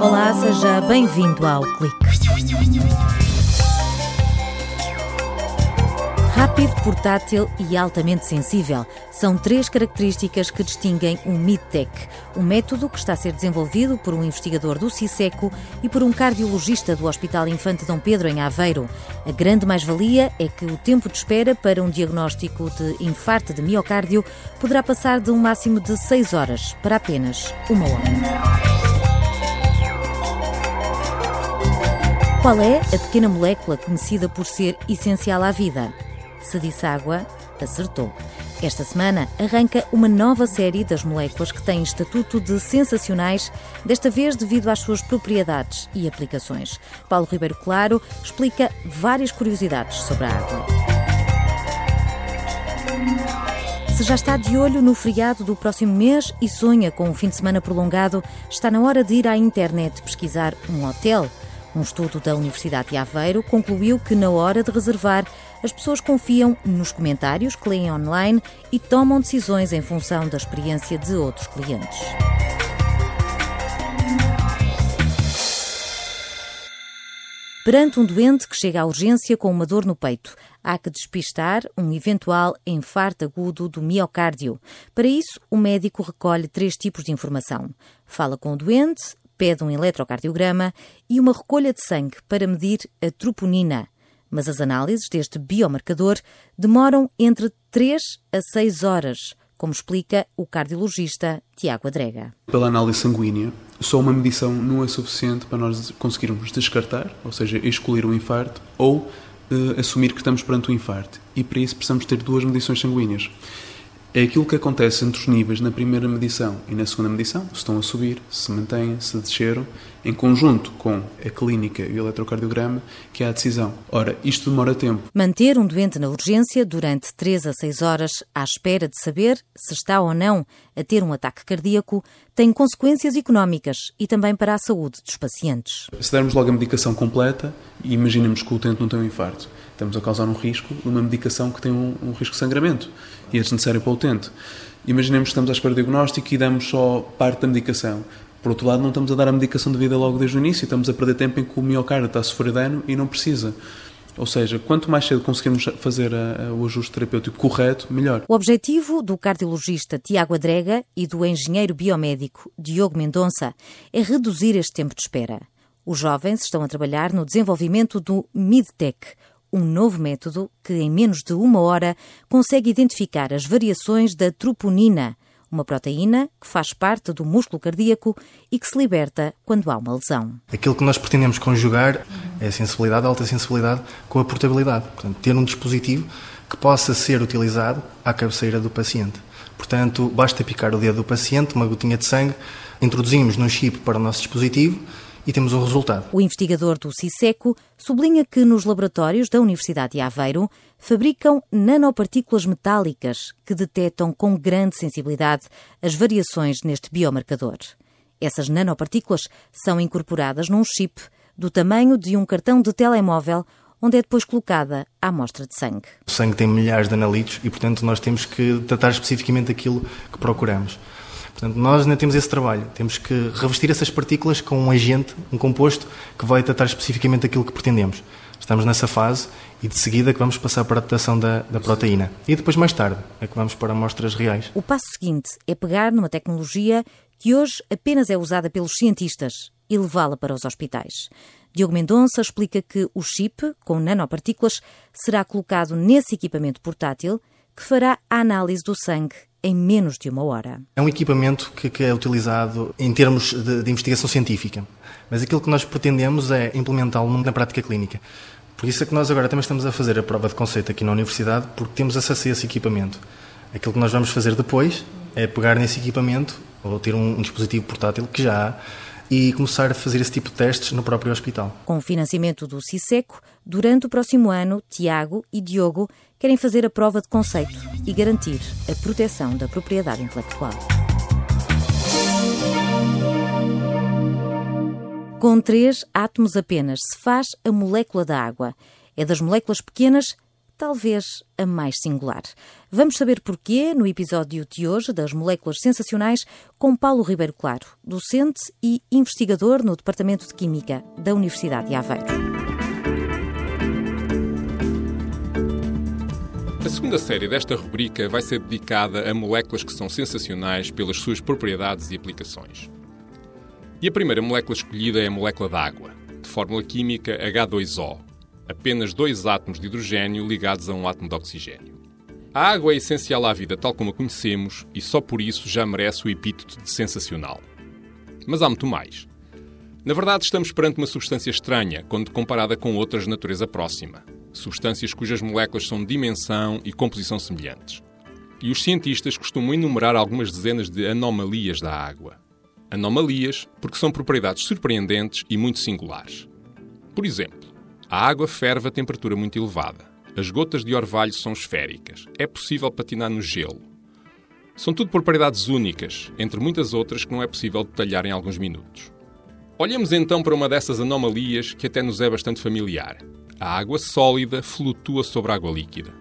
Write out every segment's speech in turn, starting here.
Olá, seja bem-vindo ao Clique. Rápido, portátil e altamente sensível são três características que distinguem o MidTech, um método que está a ser desenvolvido por um investigador do CISECO e por um cardiologista do Hospital Infante Dom Pedro, em Aveiro. A grande mais-valia é que o tempo de espera para um diagnóstico de infarto de miocárdio poderá passar de um máximo de 6 horas para apenas uma hora. Qual é a pequena molécula conhecida por ser essencial à vida? Se disse água, acertou. Esta semana arranca uma nova série das moléculas que têm estatuto de sensacionais, desta vez devido às suas propriedades e aplicações. Paulo Ribeiro Claro explica várias curiosidades sobre a água. Se já está de olho no feriado do próximo mês e sonha com um fim de semana prolongado, está na hora de ir à internet pesquisar um hotel. Um estudo da Universidade de Aveiro concluiu que, na hora de reservar, as pessoas confiam nos comentários que leem online e tomam decisões em função da experiência de outros clientes. Perante um doente que chega à urgência com uma dor no peito, há que despistar um eventual infarto agudo do miocárdio. Para isso, o médico recolhe três tipos de informação. Fala com o doente, pede um eletrocardiograma e uma recolha de sangue para medir a troponina, mas as análises deste biomarcador demoram entre 3 a 6 horas, como explica o cardiologista Tiago Adrega. Pela análise sanguínea, só uma medição não é suficiente para nós conseguirmos descartar, ou seja, excluir o infarto, ou uh, assumir que estamos perante o infarto. E para isso precisamos ter duas medições sanguíneas é aquilo que acontece entre os níveis na primeira medição e na segunda medição, se estão a subir, se mantêm, se desceram, em conjunto com a clínica e o eletrocardiograma, que há a decisão. Ora, isto demora tempo. Manter um doente na urgência durante 3 a 6 horas à espera de saber se está ou não a ter um ataque cardíaco tem consequências económicas e também para a saúde dos pacientes. Se dermos logo a medicação completa imaginemos que o utente não tem um infarto, estamos a causar um risco de uma medicação que tem um, um risco de sangramento e é desnecessário para o utente. Imaginemos que estamos à espera de diagnóstico e damos só parte da medicação. Por outro lado, não estamos a dar a medicação devida logo desde o início, estamos a perder tempo em que o miocárdio está a sofrer dano e não precisa. Ou seja, quanto mais cedo conseguirmos fazer a, a, o ajuste terapêutico correto, melhor. O objetivo do cardiologista Tiago Adrega e do engenheiro biomédico Diogo Mendonça é reduzir este tempo de espera. Os jovens estão a trabalhar no desenvolvimento do MidTech, um novo método que, em menos de uma hora, consegue identificar as variações da troponina, uma proteína que faz parte do músculo cardíaco e que se liberta quando há uma lesão. Aquilo que nós pretendemos conjugar é a sensibilidade, a alta sensibilidade, com a portabilidade. Portanto, ter um dispositivo que possa ser utilizado à cabeceira do paciente. Portanto, basta picar o dedo do paciente, uma gotinha de sangue, introduzimos num chip para o nosso dispositivo e temos o resultado. O investigador do CISECO sublinha que nos laboratórios da Universidade de Aveiro fabricam nanopartículas metálicas que detectam com grande sensibilidade as variações neste biomarcador. Essas nanopartículas são incorporadas num chip do tamanho de um cartão de telemóvel onde é depois colocada a amostra de sangue. O sangue tem milhares de analitos e, portanto, nós temos que tratar especificamente aquilo que procuramos. Portanto, nós ainda temos esse trabalho. Temos que revestir essas partículas com um agente, um composto, que vai tratar especificamente aquilo que pretendemos. Estamos nessa fase e de seguida que vamos passar para a adaptação da, da, proteína. E depois, mais tarde, é que vamos para amostras reais. O passo seguinte é pegar numa tecnologia que hoje apenas é usada pelos cientistas e levá-la para os hospitais. Diogo Mendonça explica que o chip, com nanopartículas, será colocado nesse equipamento portátil que fará a análise do sangue em menos de uma hora. É um equipamento que, que é utilizado em termos de, de, investigação científica, mas aquilo que nós pretendemos é implementá-lo na prática clínica. Por isso é que nós agora também estamos a fazer a prova de conceito aqui na universidade, porque temos acesso a esse equipamento. Aquilo que nós vamos fazer depois é pegar nesse equipamento ou ter um, um dispositivo portátil que já há e começar a fazer esse tipo de testes no próprio hospital. Com o financiamento do CISECO, durante o próximo ano, Tiago e Diogo querem fazer a prova de conceito e garantir a proteção da propriedade intelectual. Com três átomos apenas se faz a molécula da água. É das moléculas pequenas talvez a mais singular. Vamos saber porquê no episódio de hoje das Moléculas Sensacionais com Paulo Ribeiro Claro, docente e investigador no Departamento de Química da Universidade de Aveiro. A segunda série desta rubrica vai ser dedicada a moléculas que são sensacionais pelas suas propriedades e aplicações. E a primeira molécula escolhida é a molécula de água, de fórmula química H2O, apenas dois átomos de hidrogênio ligados a um átomo de oxigênio. A água é essencial à vida tal como a conhecemos e só por isso já merece o epíteto de sensacional. Mas há muito mais. Na verdade, estamos perante uma substância estranha quando comparada com outras de natureza próxima. Substâncias cujas moléculas são de dimensão e composição semelhantes. E os cientistas costumam enumerar algumas dezenas de anomalias da água anomalias porque são propriedades surpreendentes e muito singulares. Por exemplo, a água ferve a temperatura muito elevada. As gotas de orvalho são esféricas. É possível patinar no gelo. São tudo propriedades únicas, entre muitas outras que não é possível detalhar em alguns minutos. Olhemos então para uma dessas anomalias que até nos é bastante familiar. A água sólida flutua sobre a água líquida.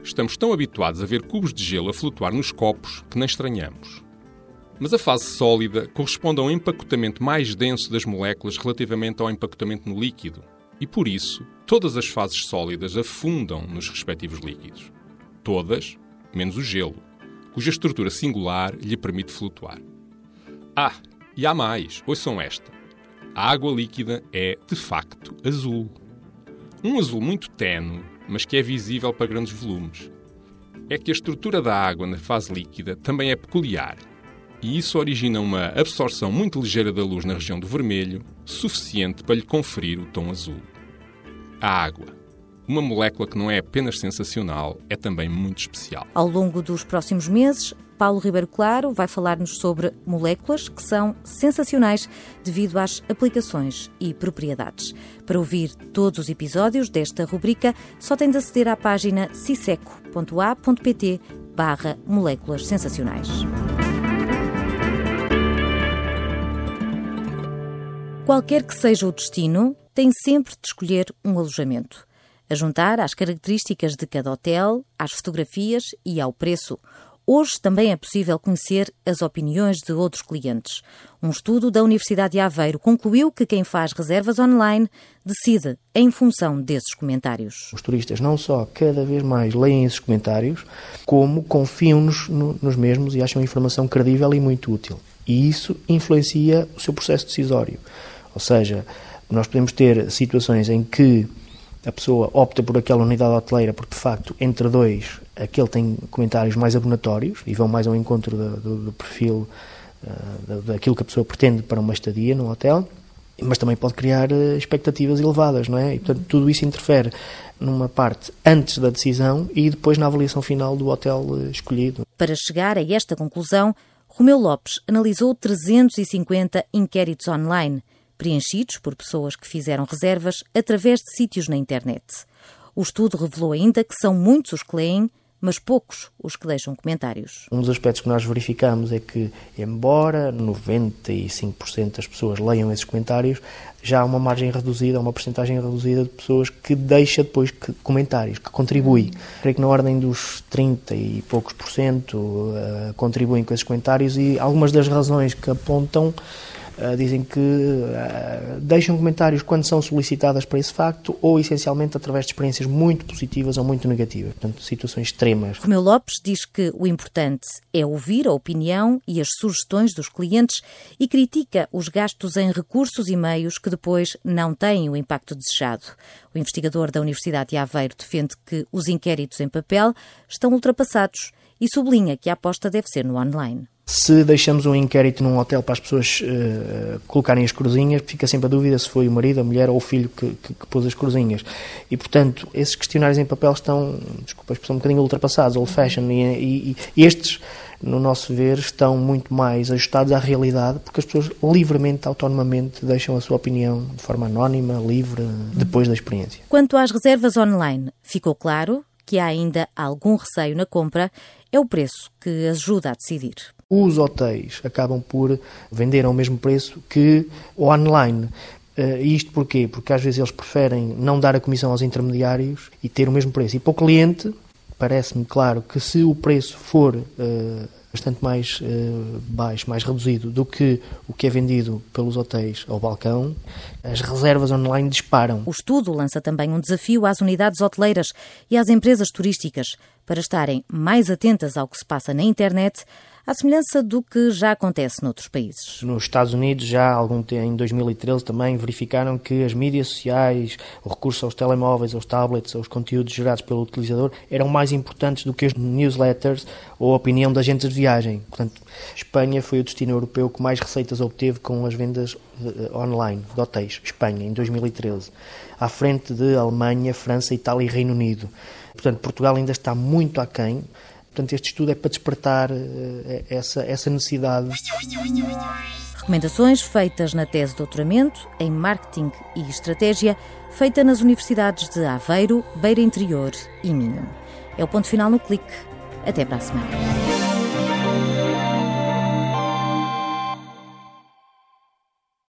Estamos tão habituados a ver cubos de gelo a flutuar nos copos que nem estranhamos. Mas a fase sólida corresponde a um empacotamento mais denso das moléculas relativamente ao empacotamento no líquido, e por isso todas as fases sólidas afundam nos respectivos líquidos. Todas, menos o gelo, cuja estrutura singular lhe permite flutuar. Ah, e há mais, ouçam esta. A água líquida é, de facto, azul. Um azul muito tenue, mas que é visível para grandes volumes. É que a estrutura da água na fase líquida também é peculiar e isso origina uma absorção muito ligeira da luz na região do vermelho, suficiente para lhe conferir o tom azul. A água. Uma molécula que não é apenas sensacional, é também muito especial. Ao longo dos próximos meses, Paulo Ribeiro Claro vai falar-nos sobre moléculas que são sensacionais devido às aplicações e propriedades. Para ouvir todos os episódios desta rubrica, só tem de aceder à página ciseco.a.pt barra moléculas sensacionais. Qualquer que seja o destino, tem sempre de escolher um alojamento. A juntar às características de cada hotel, às fotografias e ao preço. Hoje também é possível conhecer as opiniões de outros clientes. Um estudo da Universidade de Aveiro concluiu que quem faz reservas online decide em função desses comentários. Os turistas não só cada vez mais leem esses comentários, como confiam-nos nos mesmos e acham a informação credível e muito útil. E isso influencia o seu processo decisório. Ou seja, nós podemos ter situações em que a pessoa opta por aquela unidade hoteleira porque, de facto, entre dois, aquele tem comentários mais abonatórios e vão mais ao encontro do, do, do perfil uh, daquilo que a pessoa pretende para uma estadia no hotel, mas também pode criar uh, expectativas elevadas, não é? E, portanto, tudo isso interfere numa parte antes da decisão e depois na avaliação final do hotel uh, escolhido. Para chegar a esta conclusão, Romeu Lopes analisou 350 inquéritos online preenchidos por pessoas que fizeram reservas através de sítios na internet. O estudo revelou ainda que são muitos os que leem, mas poucos os que deixam comentários. Um dos aspectos que nós verificamos é que, embora 95% das pessoas leiam esses comentários, já há uma margem reduzida, uma porcentagem reduzida de pessoas que deixa depois comentários, que contribui. Creio que na ordem dos 30 e poucos por cento uh, contribuem com esses comentários e algumas das razões que apontam Uh, dizem que uh, deixam comentários quando são solicitadas para esse facto ou essencialmente através de experiências muito positivas ou muito negativas, portanto, situações extremas. Romeu Lopes diz que o importante é ouvir a opinião e as sugestões dos clientes e critica os gastos em recursos e meios que depois não têm o impacto desejado. O investigador da Universidade de Aveiro defende que os inquéritos em papel estão ultrapassados e sublinha que a aposta deve ser no online. Se deixamos um inquérito num hotel para as pessoas uh, colocarem as cruzinhas, fica sempre a dúvida se foi o marido, a mulher ou o filho que, que, que pôs as cruzinhas. E, portanto, esses questionários em papel estão, desculpa, estão um bocadinho ultrapassados, old fashion, e, e, e estes, no nosso ver, estão muito mais ajustados à realidade, porque as pessoas livremente, autonomamente, deixam a sua opinião de forma anónima, livre, depois da experiência. Quanto às reservas online, ficou claro que há ainda algum receio na compra, é o preço que ajuda a decidir os hotéis acabam por vender ao mesmo preço que o online. Uh, isto porquê? Porque às vezes eles preferem não dar a comissão aos intermediários e ter o mesmo preço. E para o cliente, parece-me claro que se o preço for uh, bastante mais uh, baixo, mais reduzido do que o que é vendido pelos hotéis ao balcão, as reservas online disparam. O estudo lança também um desafio às unidades hoteleiras e às empresas turísticas para estarem mais atentas ao que se passa na internet à semelhança do que já acontece noutros países. Nos Estados Unidos, já algum tempo, em 2013 também verificaram que as mídias sociais, o recurso aos telemóveis, aos tablets, aos conteúdos gerados pelo utilizador eram mais importantes do que as newsletters ou a opinião de agentes de viagem. Portanto, Espanha foi o destino europeu que mais receitas obteve com as vendas eh, online de hotéis. Espanha, em 2013. À frente de Alemanha, França, Itália e Reino Unido. Portanto, Portugal ainda está muito aquém. Portanto, este estudo é para despertar uh, essa, essa necessidade. Recomendações feitas na tese de doutoramento em Marketing e Estratégia, feita nas universidades de Aveiro, Beira Interior e Minho. É o ponto final no clique. Até para a semana.